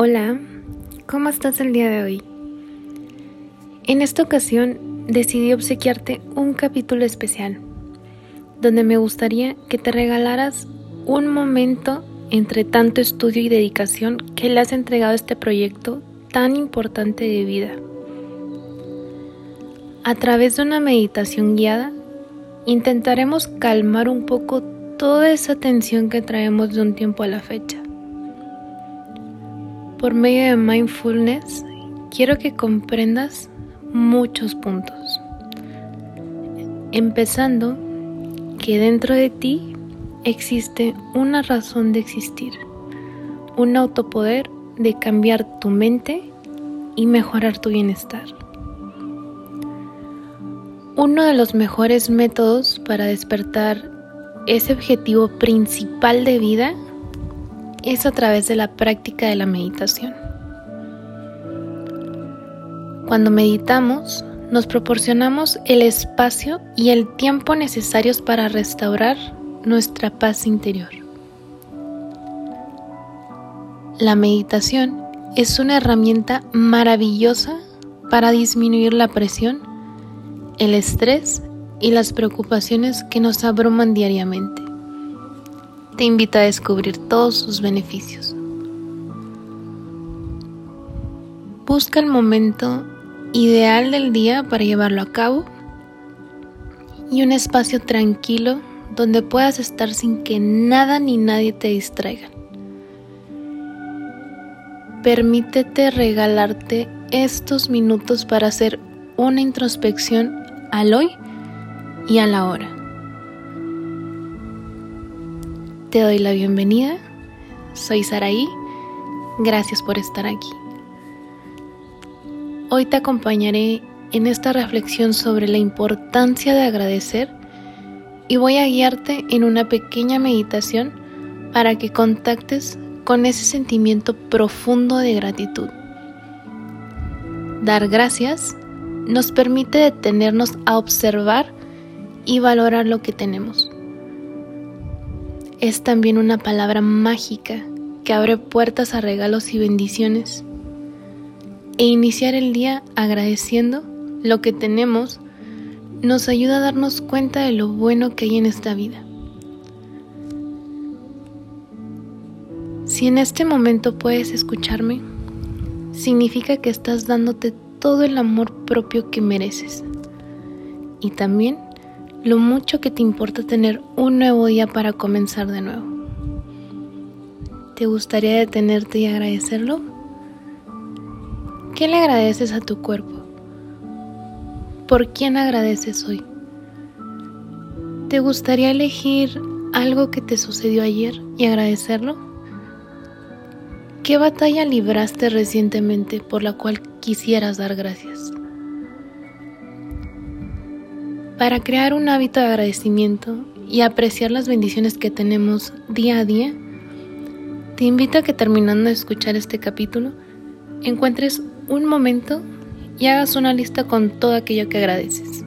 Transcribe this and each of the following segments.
Hola, ¿cómo estás el día de hoy? En esta ocasión decidí obsequiarte un capítulo especial, donde me gustaría que te regalaras un momento entre tanto estudio y dedicación que le has entregado a este proyecto tan importante de vida. A través de una meditación guiada, intentaremos calmar un poco toda esa tensión que traemos de un tiempo a la fecha por medio de mindfulness, quiero que comprendas muchos puntos. Empezando que dentro de ti existe una razón de existir, un autopoder de cambiar tu mente y mejorar tu bienestar. Uno de los mejores métodos para despertar ese objetivo principal de vida es a través de la práctica de la meditación. Cuando meditamos, nos proporcionamos el espacio y el tiempo necesarios para restaurar nuestra paz interior. La meditación es una herramienta maravillosa para disminuir la presión, el estrés y las preocupaciones que nos abruman diariamente te invita a descubrir todos sus beneficios. Busca el momento ideal del día para llevarlo a cabo y un espacio tranquilo donde puedas estar sin que nada ni nadie te distraiga. Permítete regalarte estos minutos para hacer una introspección al hoy y a la hora. Te doy la bienvenida. Soy Saraí. Gracias por estar aquí. Hoy te acompañaré en esta reflexión sobre la importancia de agradecer y voy a guiarte en una pequeña meditación para que contactes con ese sentimiento profundo de gratitud. Dar gracias nos permite detenernos a observar y valorar lo que tenemos es también una palabra mágica que abre puertas a regalos y bendiciones. E iniciar el día agradeciendo lo que tenemos nos ayuda a darnos cuenta de lo bueno que hay en esta vida. Si en este momento puedes escucharme, significa que estás dándote todo el amor propio que mereces. Y también lo mucho que te importa tener un nuevo día para comenzar de nuevo. ¿Te gustaría detenerte y agradecerlo? ¿Qué le agradeces a tu cuerpo? ¿Por quién agradeces hoy? ¿Te gustaría elegir algo que te sucedió ayer y agradecerlo? ¿Qué batalla libraste recientemente por la cual quisieras dar gracias? Para crear un hábito de agradecimiento y apreciar las bendiciones que tenemos día a día, te invito a que terminando de escuchar este capítulo, encuentres un momento y hagas una lista con todo aquello que agradeces.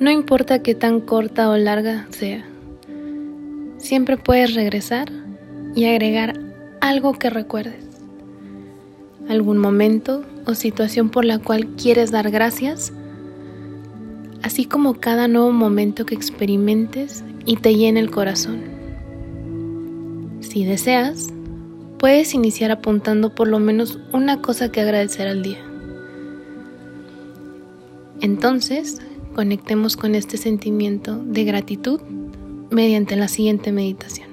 No importa qué tan corta o larga sea, siempre puedes regresar y agregar algo que recuerdes algún momento o situación por la cual quieres dar gracias, así como cada nuevo momento que experimentes y te llene el corazón. Si deseas, puedes iniciar apuntando por lo menos una cosa que agradecer al día. Entonces, conectemos con este sentimiento de gratitud mediante la siguiente meditación.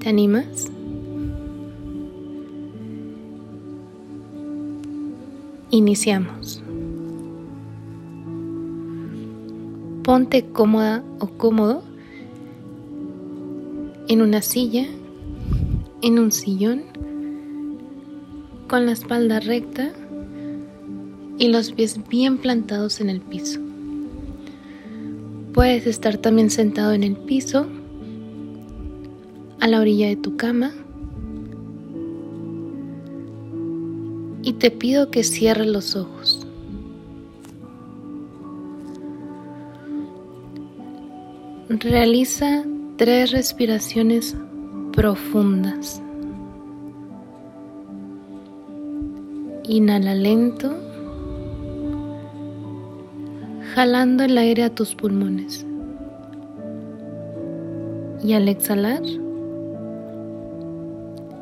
¿Te animas? Iniciamos. Ponte cómoda o cómodo en una silla, en un sillón, con la espalda recta y los pies bien plantados en el piso. Puedes estar también sentado en el piso, a la orilla de tu cama y te pido que cierres los ojos. Realiza tres respiraciones profundas. Inhala lento, jalando el aire a tus pulmones. Y al exhalar,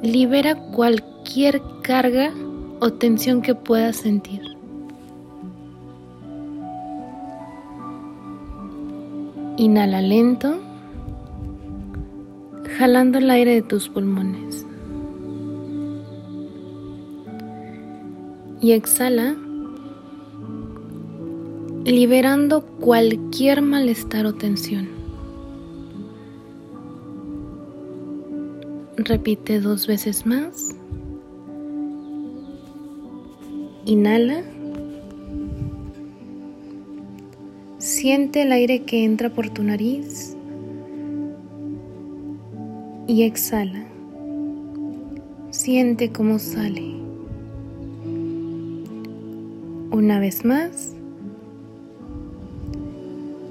libera cualquier carga o tensión que puedas sentir. Inhala lento, jalando el aire de tus pulmones. Y exhala, liberando cualquier malestar o tensión. Repite dos veces más. Inhala. Siente el aire que entra por tu nariz y exhala. Siente cómo sale. Una vez más.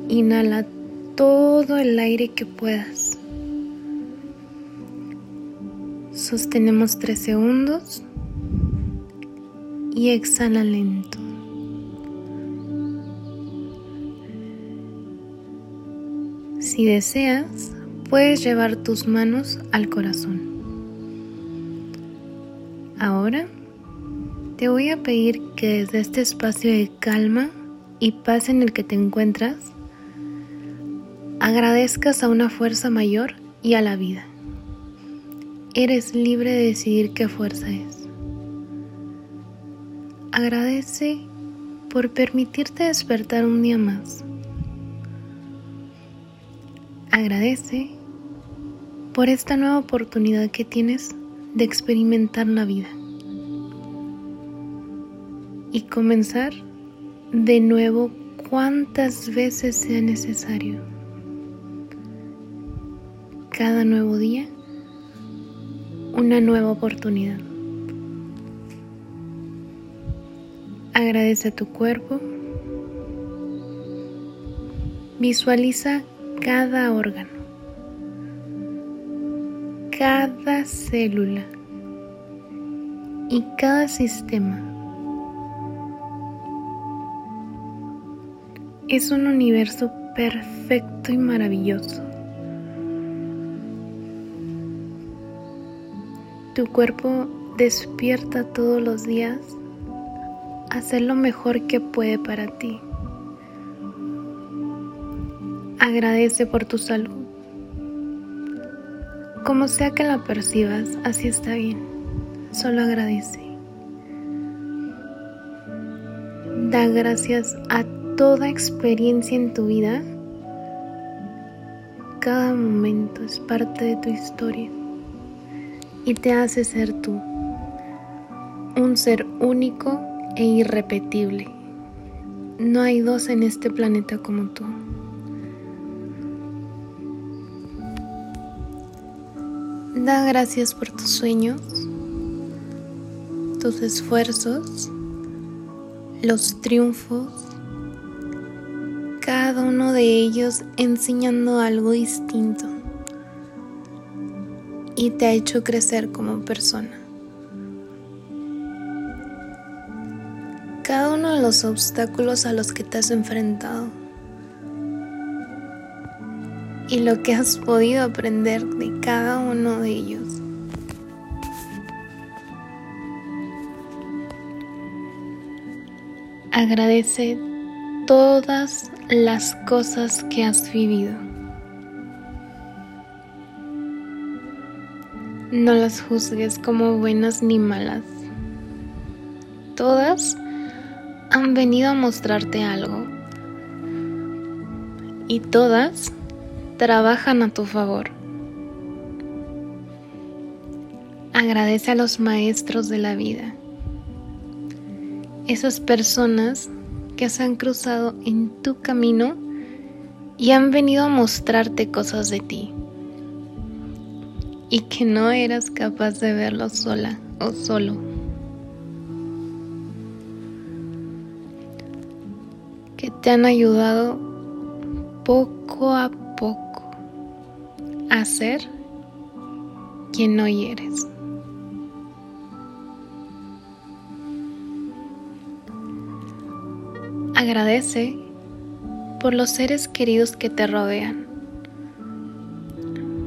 Inhala todo el aire que puedas. Sostenemos tres segundos y exhala lento. Si deseas, puedes llevar tus manos al corazón. Ahora te voy a pedir que desde este espacio de calma y paz en el que te encuentras, agradezcas a una fuerza mayor y a la vida. Eres libre de decidir qué fuerza es. Agradece por permitirte despertar un día más. Agradece por esta nueva oportunidad que tienes de experimentar la vida y comenzar de nuevo cuantas veces sea necesario. Cada nuevo día una nueva oportunidad. Agradece a tu cuerpo. Visualiza cada órgano, cada célula y cada sistema. Es un universo perfecto y maravilloso. Tu cuerpo despierta todos los días hacer lo mejor que puede para ti. Agradece por tu salud. Como sea que la percibas, así está bien. Solo agradece. Da gracias a toda experiencia en tu vida. Cada momento es parte de tu historia y te hace ser tú, un ser único e irrepetible. No hay dos en este planeta como tú. Da gracias por tus sueños, tus esfuerzos, los triunfos, cada uno de ellos enseñando algo distinto y te ha hecho crecer como persona. Cada uno de los obstáculos a los que te has enfrentado y lo que has podido aprender de cada uno de ellos. Agradece todas las cosas que has vivido. No las juzgues como buenas ni malas. Todas han venido a mostrarte algo. Y todas trabajan a tu favor. Agradece a los maestros de la vida. Esas personas que se han cruzado en tu camino y han venido a mostrarte cosas de ti y que no eras capaz de verlo sola o solo. Te han ayudado poco a poco a ser quien hoy eres. Agradece por los seres queridos que te rodean,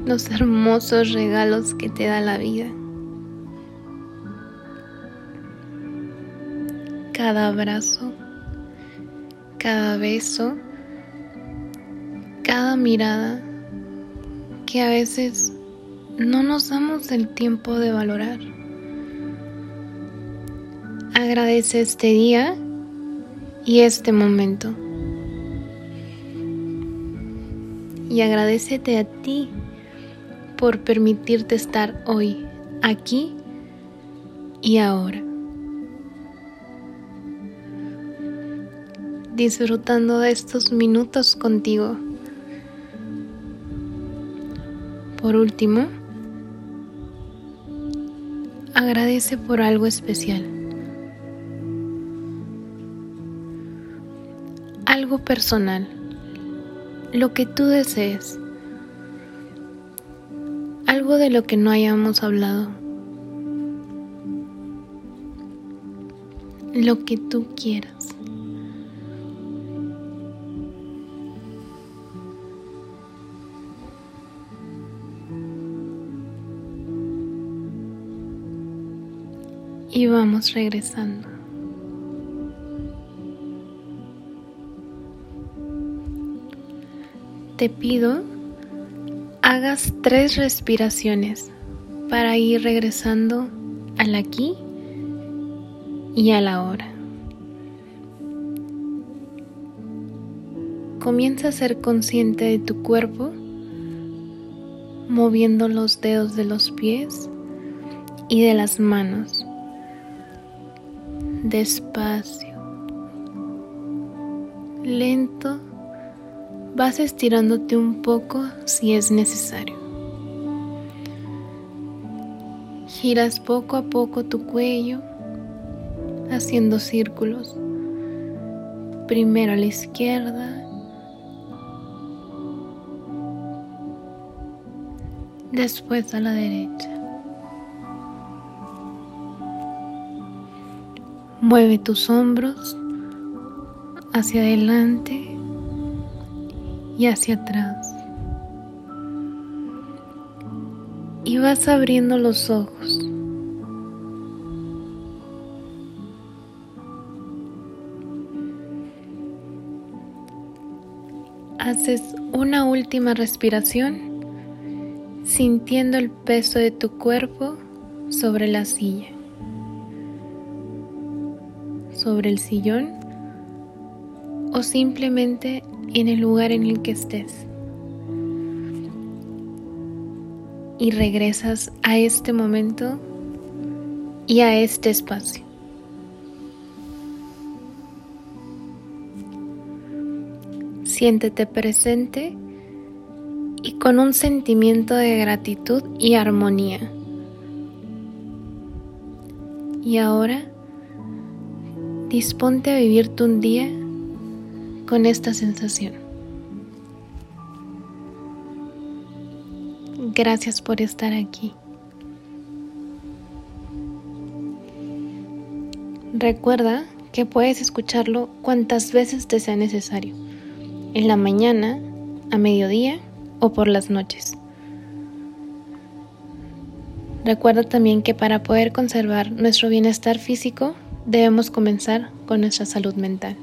los hermosos regalos que te da la vida. Cada abrazo, cada beso, cada mirada que a veces no nos damos el tiempo de valorar. Agradece este día y este momento. Y agradecete a ti por permitirte estar hoy, aquí y ahora. Disfrutando de estos minutos contigo. Por último, agradece por algo especial. Algo personal. Lo que tú desees. Algo de lo que no hayamos hablado. Lo que tú quieras. Y vamos regresando. Te pido hagas tres respiraciones para ir regresando al aquí y a la hora. Comienza a ser consciente de tu cuerpo, moviendo los dedos de los pies y de las manos despacio, lento, vas estirándote un poco si es necesario. Giras poco a poco tu cuello, haciendo círculos, primero a la izquierda, después a la derecha. Mueve tus hombros hacia adelante y hacia atrás. Y vas abriendo los ojos. Haces una última respiración sintiendo el peso de tu cuerpo sobre la silla sobre el sillón o simplemente en el lugar en el que estés. Y regresas a este momento y a este espacio. Siéntete presente y con un sentimiento de gratitud y armonía. Y ahora disponte a vivirte un día con esta sensación. Gracias por estar aquí. Recuerda que puedes escucharlo cuantas veces te sea necesario, en la mañana, a mediodía o por las noches. Recuerda también que para poder conservar nuestro bienestar físico debemos comenzar con nuestra salud mental.